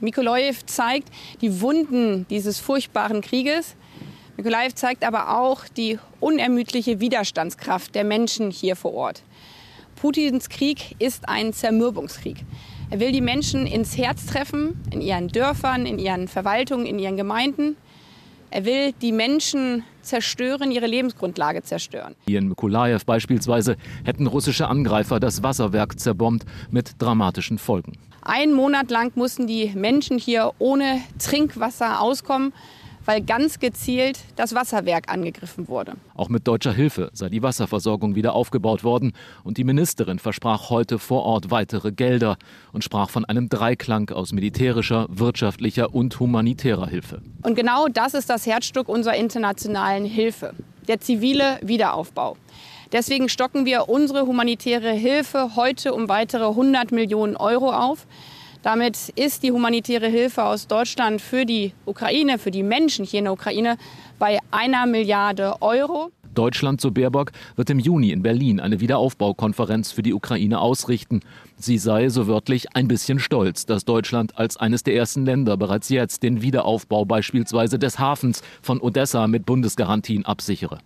Mikolajew zeigt die Wunden dieses furchtbaren Krieges. Mikolajew zeigt aber auch die unermüdliche Widerstandskraft der Menschen hier vor Ort. Putins Krieg ist ein Zermürbungskrieg. Er will die Menschen ins Herz treffen, in ihren Dörfern, in ihren Verwaltungen, in ihren Gemeinden. Er will die Menschen zerstören, ihre Lebensgrundlage zerstören. Hier in Mykolajew beispielsweise hätten russische Angreifer das Wasserwerk zerbombt mit dramatischen Folgen. Ein Monat lang mussten die Menschen hier ohne Trinkwasser auskommen weil ganz gezielt das Wasserwerk angegriffen wurde. Auch mit deutscher Hilfe sei die Wasserversorgung wieder aufgebaut worden und die Ministerin versprach heute vor Ort weitere Gelder und sprach von einem Dreiklang aus militärischer, wirtschaftlicher und humanitärer Hilfe. Und genau das ist das Herzstück unserer internationalen Hilfe, der zivile Wiederaufbau. Deswegen stocken wir unsere humanitäre Hilfe heute um weitere 100 Millionen Euro auf. Damit ist die humanitäre Hilfe aus Deutschland für die Ukraine, für die Menschen hier in der Ukraine bei einer Milliarde Euro. Deutschland, so Baerbock, wird im Juni in Berlin eine Wiederaufbaukonferenz für die Ukraine ausrichten. Sie sei, so wörtlich, ein bisschen stolz, dass Deutschland als eines der ersten Länder bereits jetzt den Wiederaufbau beispielsweise des Hafens von Odessa mit Bundesgarantien absichere.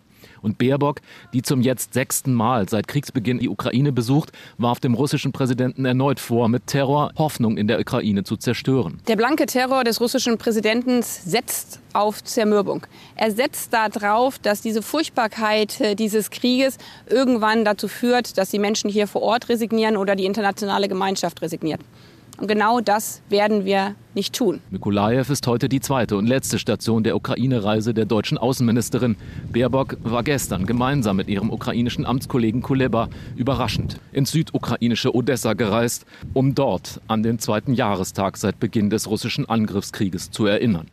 Und Baerbock, die zum jetzt sechsten Mal seit Kriegsbeginn die Ukraine besucht, warf dem russischen Präsidenten erneut vor, mit Terror Hoffnung in der Ukraine zu zerstören. Der blanke Terror des russischen Präsidenten setzt auf Zermürbung. Er setzt darauf, dass diese Furchtbarkeit äh, dieses Krieges irgendwann dazu führt, dass die Menschen hier vor Ort resignieren oder die internationale Gemeinschaft resigniert. Und genau das werden wir nicht tun. Mikolajew ist heute die zweite und letzte Station der Ukraine-Reise der deutschen Außenministerin. Baerbock war gestern gemeinsam mit ihrem ukrainischen Amtskollegen Kuleba überraschend ins südukrainische Odessa gereist, um dort an den zweiten Jahrestag seit Beginn des russischen Angriffskrieges zu erinnern.